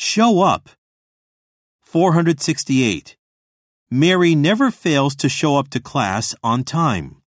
Show up. 468. Mary never fails to show up to class on time.